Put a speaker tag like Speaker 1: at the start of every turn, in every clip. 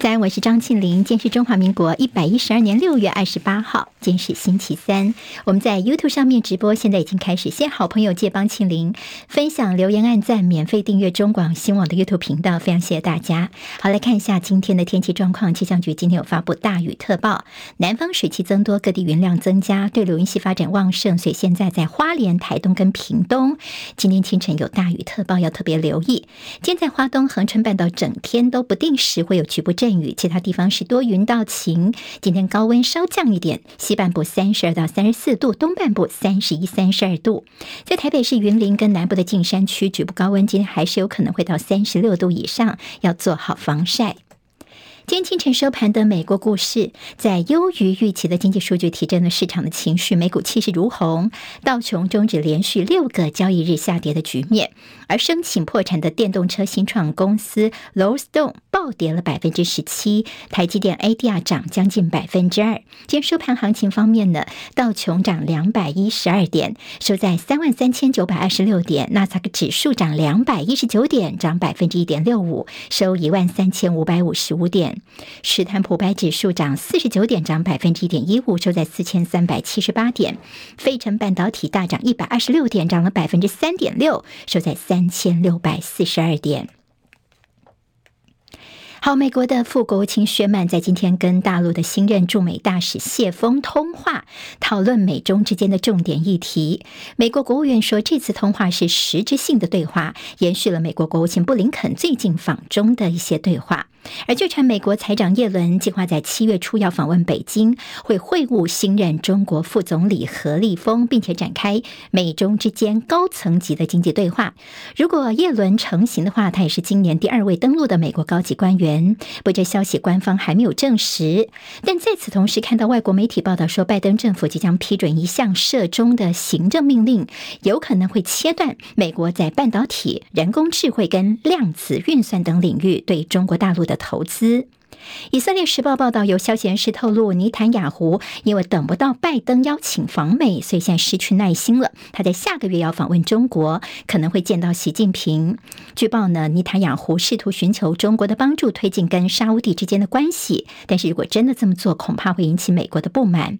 Speaker 1: 在，我是张庆玲。今天是中华民国一百一十二年六月二十八号，今天是星期三。我们在 YouTube 上面直播，现在已经开始。谢好朋友借帮庆玲分享、留言、按赞、免费订阅中广新网的 YouTube 频道，非常谢谢大家。好，来看一下今天的天气状况。气象局今天有发布大雨特报，南方水汽增多，各地云量增加，对流云系发展旺盛，所以现在在花莲、台东跟屏东，今天清晨有大雨特报，要特别留意。今天在花东、横春半岛，整天都不定时会有局部阵雨，其他地方是多云到晴。今天高温稍降一点，西半部三十二到三十四度，东半部三十一、三十二度。在台北市云林跟南部的近山区，局部高温，今天还是有可能会到三十六度以上，要做好防晒。今天清晨收盘的美国股市，在优于预期的经济数据提振了市场的情绪，美股气势如虹，道琼终止连续六个交易日下跌的局面。而申请破产的电动车新创公司 Low Stone 暴跌了百分之十七，台积电 ADR 涨将近百分之二。今天收盘行情方面呢，道琼涨两百一十二点，收在三万三千九百二十六点；纳斯达克指数涨两百一十九点，涨百分之一点六五，收一万三千五百五十五点。史坦普白指数涨四十九点，涨百分之一点一五，收在四千三百七十八点。费城半导体大涨一百二十六点，涨了百分之三点六，收在三千六百四十二点。好，美国的副国务卿薛曼在今天跟大陆的新任驻美大使谢锋通话，讨论美中之间的重点议题。美国国务院说，这次通话是实质性的对话，延续了美国国务卿布林肯最近访中的一些对话。而就传美国财长耶伦计划在七月初要访问北京，会会晤新任中国副总理何立峰，并且展开美中之间高层级的经济对话。如果耶伦成行的话，他也是今年第二位登陆的美国高级官员。不过这消息官方还没有证实。但在此同时，看到外国媒体报道说，拜登政府即将批准一项涉中的行政命令，有可能会切断美国在半导体、人工智慧跟量子运算等领域对中国大陆的投资。以色列时报报道，有消息人士透露，尼坦雅胡因为等不到拜登邀请访美，所以现在失去耐心了。他在下个月要访问中国，可能会见到习近平。据报呢，尼坦雅胡试图寻求中国的帮助，推进跟沙乌地之间的关系。但是如果真的这么做，恐怕会引起美国的不满。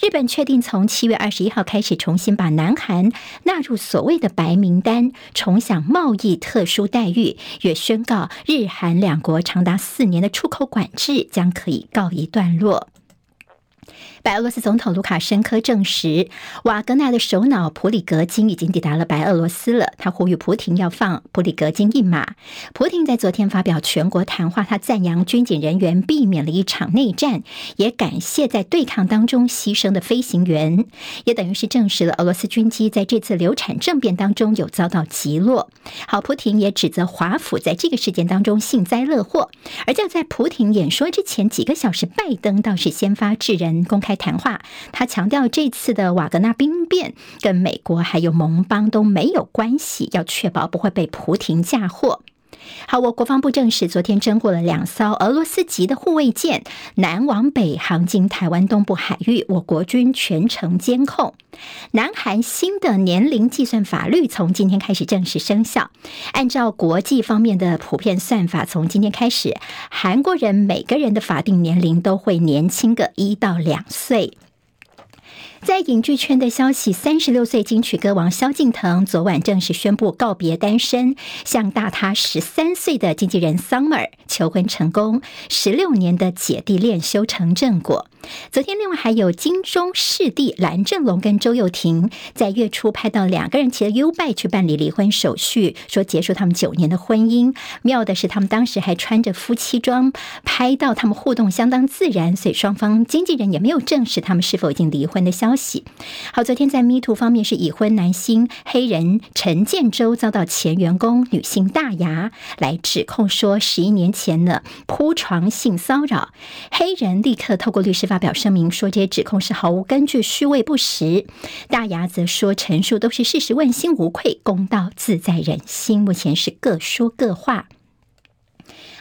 Speaker 1: 日本确定从七月二十一号开始重新把南韩纳入所谓的白名单，重享贸易特殊待遇，也宣告日韩两国长达四年的出口管制将可以告一段落。白俄罗斯总统卢卡申科证实，瓦格纳的首脑普里格金已经抵达了白俄罗斯了。他呼吁普廷要放普里格金一马。普廷在昨天发表全国谈话，他赞扬军警人员避免了一场内战，也感谢在对抗当中牺牲的飞行员，也等于是证实了俄罗斯军机在这次流产政变当中有遭到击落。好，普廷也指责华府在这个事件当中幸灾乐祸。而就在普廷演说之前几个小时，拜登倒是先发制人，公开。开谈话，他强调这次的瓦格纳兵变跟美国还有盟邦都没有关系，要确保不会被普廷嫁祸。好，我国防部证实，昨天侦获了两艘俄罗斯籍的护卫舰南往北航经台湾东部海域，我国军全程监控。南韩新的年龄计算法律从今天开始正式生效，按照国际方面的普遍算法，从今天开始，韩国人每个人的法定年龄都会年轻个一到两岁。在影剧圈的消息，三十六岁金曲歌王萧敬腾昨晚正式宣布告别单身，向大他十三岁的经纪人 Summer 求婚成功，十六年的姐弟恋修成正果。昨天，另外还有金钟视帝蓝正龙跟周又廷在月初拍到两个人骑着 U-Bike 去办理离婚手续，说结束他们九年的婚姻。妙的是，他们当时还穿着夫妻装，拍到他们互动相当自然，所以双方经纪人也没有证实他们是否已经离婚的消消息。好，昨天在 MeToo 方面是已婚男星黑人陈建州遭到前员工女性大牙来指控说十一年前呢铺床性骚扰，黑人立刻透过律师。发表声明说，这些指控是毫无根据、虚伪不实。大牙则说，陈述都是事实，问心无愧，公道自在人心。目前是各说各话。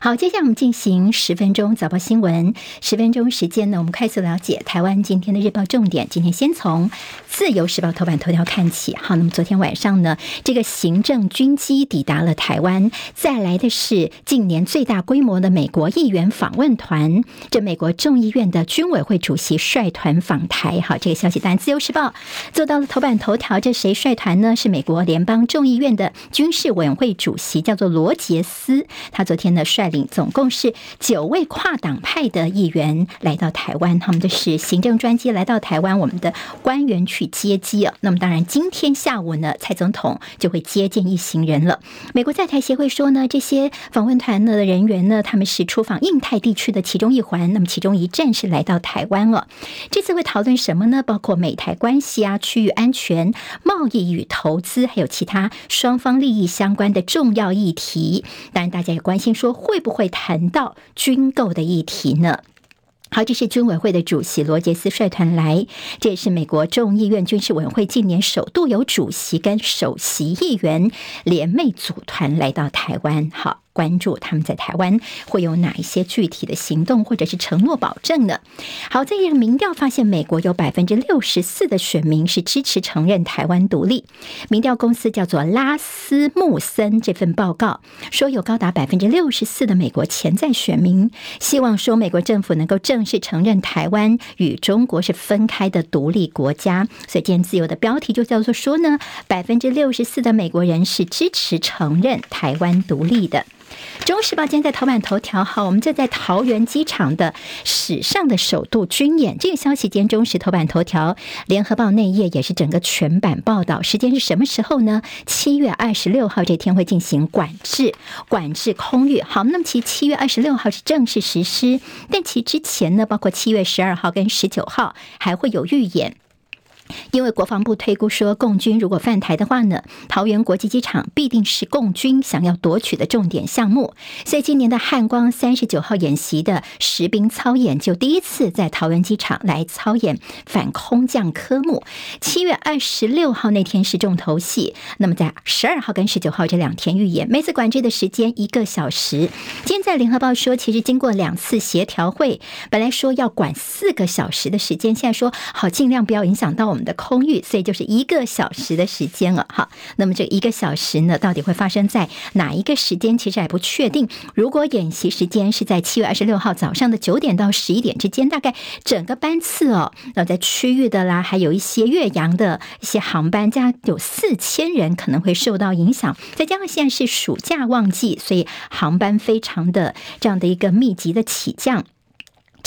Speaker 1: 好，接下来我们进行十分钟早报新闻。十分钟时间呢，我们快速了解台湾今天的日报重点。今天先从《自由时报》头版头条看起。好，那么昨天晚上呢，这个行政军机抵达了台湾。再来的是近年最大规模的美国议员访问团。这美国众议院的军委会主席率团访台。好，这个消息当然《自由时报》做到了头版头条。这谁率团呢？是美国联邦众议院的军事委员会主席，叫做罗杰斯。他昨天呢率。领总共是九位跨党派的议员来到台湾，他们的是行政专机来到台湾，我们的官员去接机啊。那么当然，今天下午呢，蔡总统就会接见一行人了。美国在台协会说呢，这些访问团的人员呢，他们是出访印太地区的其中一环，那么其中一站是来到台湾了。这次会讨论什么呢？包括美台关系啊、区域安全、贸易与投资，还有其他双方利益相关的重要议题。当然，大家也关心说会。不会谈到军购的议题呢？好，这是军委会的主席罗杰斯率团来，这也是美国众议院军事委员会近年首度由主席跟首席议员联袂组团来到台湾。好。关注他们在台湾会有哪一些具体的行动或者是承诺保证呢？好，在一个民调发现，美国有百分之六十四的选民是支持承认台湾独立。民调公司叫做拉斯穆森，这份报告说，有高达百分之六十四的美国潜在选民希望说，美国政府能够正式承认台湾与中国是分开的独立国家。所以，今天自由的标题就叫做说呢，百分之六十四的美国人是支持承认台湾独立的。中时报今天在头版头条，好，我们就在桃园机场的史上的首度军演，这个消息今天中时头版头条，联合报内页也是整个全版报道。时间是什么时候呢？七月二十六号这天会进行管制，管制空域。好，那么其七月二十六号是正式实施，但其之前呢，包括七月十二号跟十九号还会有预演。因为国防部推估说，共军如果犯台的话呢，桃园国际机场必定是共军想要夺取的重点项目。所以今年的汉光三十九号演习的实兵操演，就第一次在桃园机场来操演反空降科目。七月二十六号那天是重头戏，那么在十二号跟十九号这两天预演，每次管制的时间一个小时。今天在联合报说，其实经过两次协调会，本来说要管四个小时的时间，现在说好尽量不要影响到我们。我们的空域，所以就是一个小时的时间了哈。那么这一个小时呢，到底会发生在哪一个时间？其实还不确定。如果演习时间是在七月二十六号早上的九点到十一点之间，大概整个班次哦，那在区域的啦，还有一些岳阳的一些航班，加有四千人可能会受到影响。再加上现在是暑假旺季，所以航班非常的这样的一个密集的起降。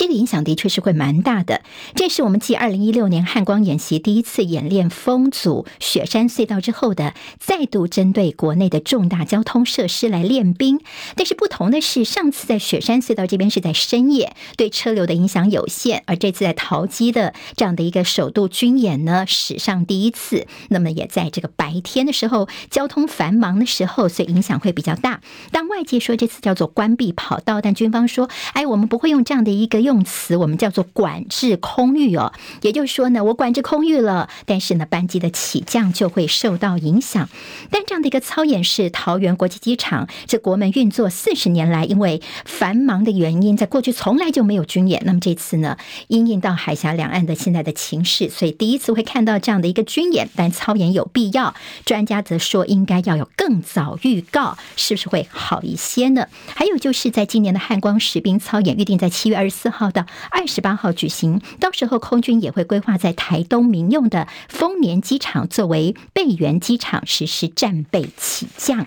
Speaker 1: 这个影响的确是会蛮大的。这是我们继二零一六年汉光演习第一次演练封阻雪山隧道之后的，再度针对国内的重大交通设施来练兵。但是不同的是，上次在雪山隧道这边是在深夜，对车流的影响有限；而这次在桃机的这样的一个首度军演呢，史上第一次，那么也在这个白天的时候，交通繁忙的时候，所以影响会比较大。当外界说这次叫做关闭跑道，但军方说，哎，我们不会用这样的一个用。用词我们叫做管制空域哦，也就是说呢，我管制空域了，但是呢，班机的起降就会受到影响。但这样的一个操演是桃园国际机场，这国门运作四十年来，因为繁忙的原因，在过去从来就没有军演。那么这次呢，因应到海峡两岸的现在的情势，所以第一次会看到这样的一个军演。但操演有必要，专家则说应该要有更早预告，是不是会好一些呢？还有就是在今年的汉光实兵操演，预定在七月二十四号。号到二十八号举行，到时候空军也会规划在台东民用的丰年机场作为备援机场实施战备起降。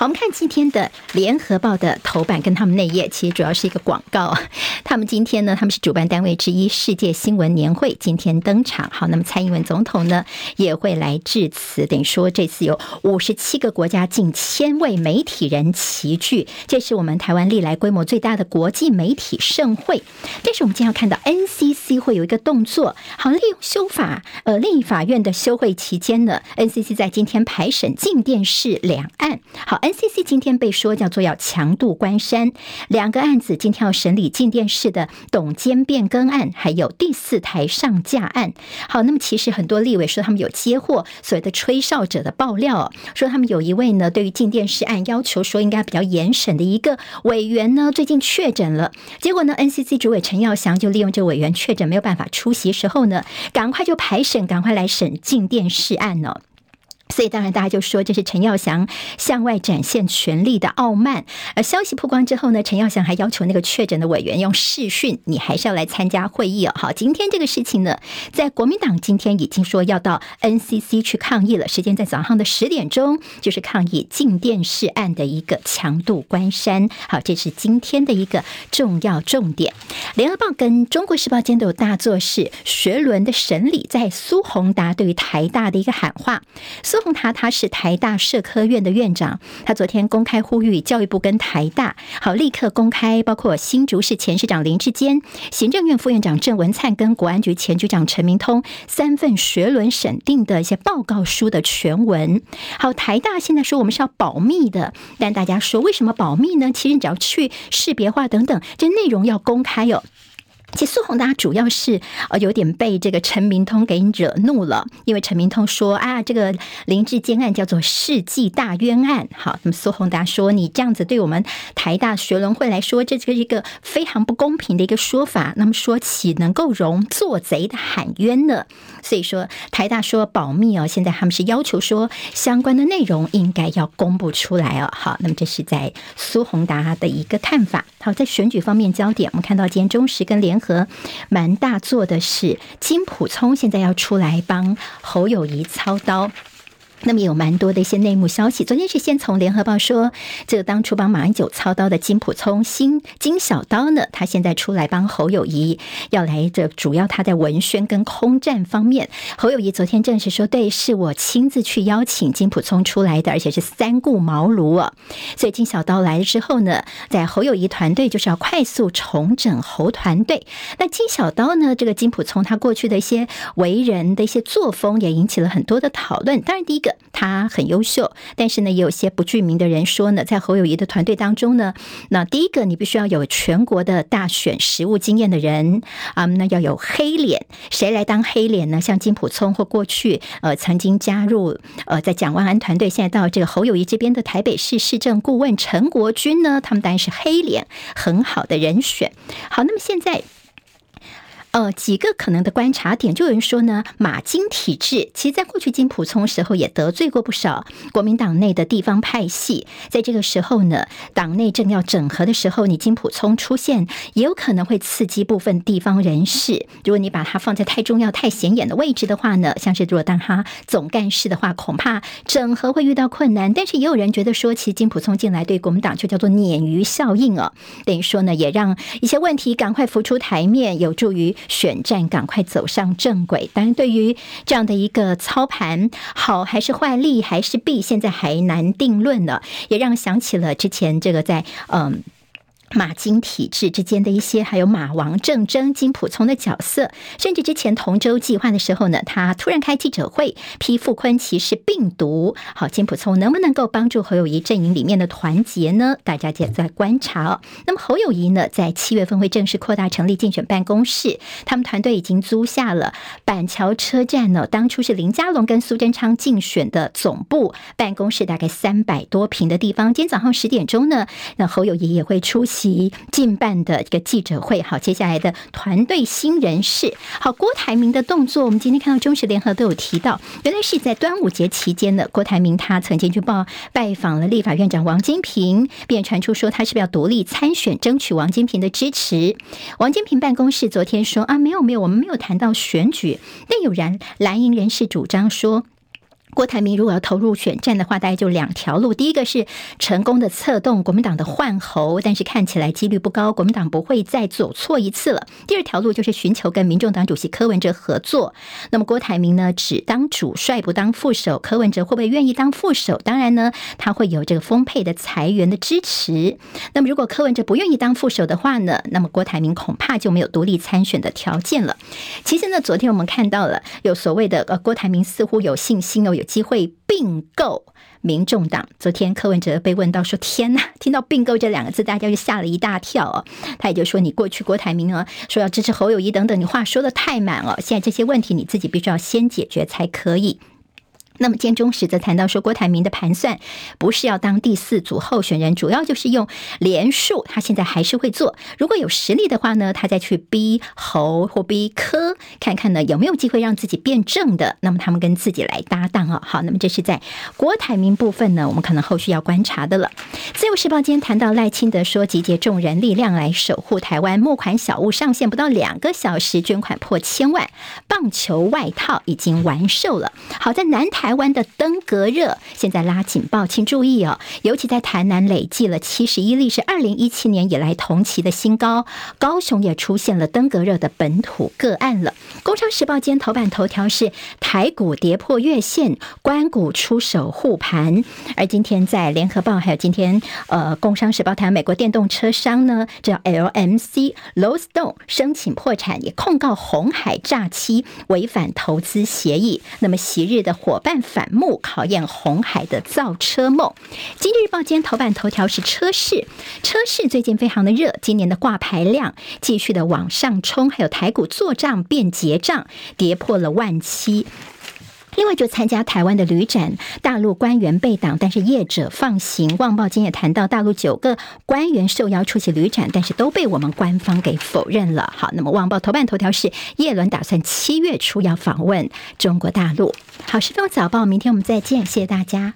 Speaker 1: 好，我们看今天的联合报的头版跟他们内页，其实主要是一个广告。他们今天呢，他们是主办单位之一，世界新闻年会今天登场。好，那么蔡英文总统呢也会来致辞，等于说这次有五十七个国家近千位媒体人齐聚，这是我们台湾历来规模最大的国际媒体盛会。但是我们今天要看到 NCC 会有一个动作，好，利用修法，呃，立法院的休会期间呢，NCC 在今天排审镜电视两岸。好。NCC 今天被说叫做要强渡关山，两个案子今天要审理静电视的董监变更案，还有第四台上架案。好，那么其实很多立委说他们有接获所谓的吹哨者的爆料，说他们有一位呢对于静电视案要求说应该比较严审的一个委员呢最近确诊了，结果呢 NCC 主委陈耀祥就利用这委员确诊没有办法出席时候呢，赶快就排审，赶快来审静电视案呢。所以，当然大家就说这是陈耀祥向外展现权力的傲慢。而消息曝光之后呢，陈耀祥还要求那个确诊的委员用视讯，你还是要来参加会议哦。好，今天这个事情呢，在国民党今天已经说要到 NCC 去抗议了，时间在早上的十点钟，就是抗议静电视案的一个强渡关山。好，这是今天的一个重要重点。联合报跟中国时报今天都有大作是学伦的审理，在苏宏达对于台大的一个喊话。苏他他是台大社科院的院长，他昨天公开呼吁教育部跟台大好立刻公开，包括新竹市前市长林智坚、行政院副院长郑文灿跟国安局前局长陈明通三份学伦审定的一些报告书的全文。好，台大现在说我们是要保密的，但大家说为什么保密呢？其实你只要去识别化等等，这内容要公开哦。其实苏宏达主要是呃有点被这个陈明通给惹怒了，因为陈明通说啊，这个林志坚案叫做世纪大冤案。好，那么苏宏达说你这样子对我们台大学伦会来说，这是一个非常不公平的一个说法。那么说岂能够容做贼的喊冤呢？所以说台大说保密哦，现在他们是要求说相关的内容应该要公布出来哦。好，那么这是在苏宏达的一个看法。好，在选举方面焦点，我们看到今天中时跟联和蛮大做的是金普聪现在要出来帮侯友谊操刀。那么有蛮多的一些内幕消息。昨天是先从联合报说，这个当初帮马英九操刀的金普聪新金小刀呢，他现在出来帮侯友谊要来这主要他在文宣跟空战方面。侯友谊昨天证实说，对，是我亲自去邀请金普聪出来的，而且是三顾茅庐啊。所以金小刀来了之后呢，在侯友谊团队就是要快速重整侯团队。那金小刀呢，这个金普聪他过去的一些为人的一些作风也引起了很多的讨论。当然，第一个。他很优秀，但是呢，也有些不具名的人说呢，在侯友谊的团队当中呢，那第一个你必须要有全国的大选实务经验的人啊，那要有黑脸，谁来当黑脸呢？像金普聪或过去呃曾经加入呃在蒋万安团队，现在到这个侯友谊这边的台北市市政顾问陈国军呢，他们当然是黑脸很好的人选。好，那么现在。呃，几个可能的观察点，就有人说呢，马金体制，其实在过去金普聪时候也得罪过不少国民党内的地方派系，在这个时候呢，党内正要整合的时候，你金普聪出现，也有可能会刺激部分地方人士。如果你把它放在太重要、太显眼的位置的话呢，像是如果当他总干事的话，恐怕整合会遇到困难。但是也有人觉得说，其实金普聪进来对国民党就叫做鲶鱼效应哦，等于说呢，也让一些问题赶快浮出台面，有助于。选战赶快走上正轨，当然，对于这样的一个操盘，好还是坏，利还是弊，现在还难定论呢。也让想起了之前这个在嗯。马金体制之间的一些，还有马王政争金普聪的角色，甚至之前同舟计划的时候呢，他突然开记者会批傅昆奇是病毒。好，金普聪能不能够帮助侯友谊阵营里面的团结呢？大家也在观察哦。那么侯友谊呢，在七月份会正式扩大成立竞选办公室，他们团队已经租下了板桥车站呢，当初是林佳龙跟苏贞昌竞选的总部办公室，大概三百多平的地方。今天早上十点钟呢，那侯友谊也会出席。及近办的一个记者会，好，接下来的团队新人事，好，郭台铭的动作，我们今天看到中时联合都有提到，原来是在端午节期间的郭台铭，他曾经去报拜访了立法院长王金平，便传出说他是不是要独立参选，争取王金平的支持。王金平办公室昨天说啊，没有没有，我们没有谈到选举，但有人蓝营人士主张说。郭台铭如果要投入选战的话，大概就两条路。第一个是成功的策动国民党的换候，但是看起来几率不高，国民党不会再走错一次了。第二条路就是寻求跟民众党主席柯文哲合作。那么郭台铭呢，只当主帅不当副手，柯文哲会不会愿意当副手？当然呢，他会有这个丰沛的财源的支持。那么如果柯文哲不愿意当副手的话呢，那么郭台铭恐怕就没有独立参选的条件了。其实呢，昨天我们看到了有所谓的呃，郭台铭似乎有信心哦。有机会并购民众党。昨天柯文哲被问到说：“天哪，听到并购这两个字，大家就吓了一大跳哦。”他也就说：“你过去国台铭呢说要支持侯友谊等等，你话说的太满了。现在这些问题你自己必须要先解决才可以。”那么，建中时则谈到说，郭台铭的盘算不是要当第四组候选人，主要就是用连数。他现在还是会做，如果有实力的话呢，他再去逼侯或逼柯，看看呢有没有机会让自己变正的。那么他们跟自己来搭档啊。好，那么这是在郭台铭部分呢，我们可能后续要观察的了。自由时报今天谈到赖清德说，集结众人力量来守护台湾，募款小物上线不到两个小时，捐款破千万，棒球外套已经完售了。好在南台。台湾的登革热现在拉警报，请注意哦！尤其在台南累计了七十一例，是二零一七年以来同期的新高。高雄也出现了登革热的本土个案了。工商时报今天头版头条是台股跌破月线，关股出手护盘。而今天在联合报还有今天呃工商时报谈美国电动车商呢，叫 LMC Low Stone 申请破产，也控告红海诈欺违反投资协议。那么昔日的伙伴。反目考验红海的造车梦。今日日报今天头版头条是车市，车市最近非常的热，今年的挂牌量继续的往上冲，还有台股做账变结账，跌破了万七。另外，就参加台湾的旅展，大陆官员被挡，但是业者放行。旺报今天也谈到，大陆九个官员受邀出席旅展，但是都被我们官方给否认了。好，那么旺报头版头条是叶伦打算七月初要访问中国大陆。好，时报早报，明天我们再见，谢谢大家。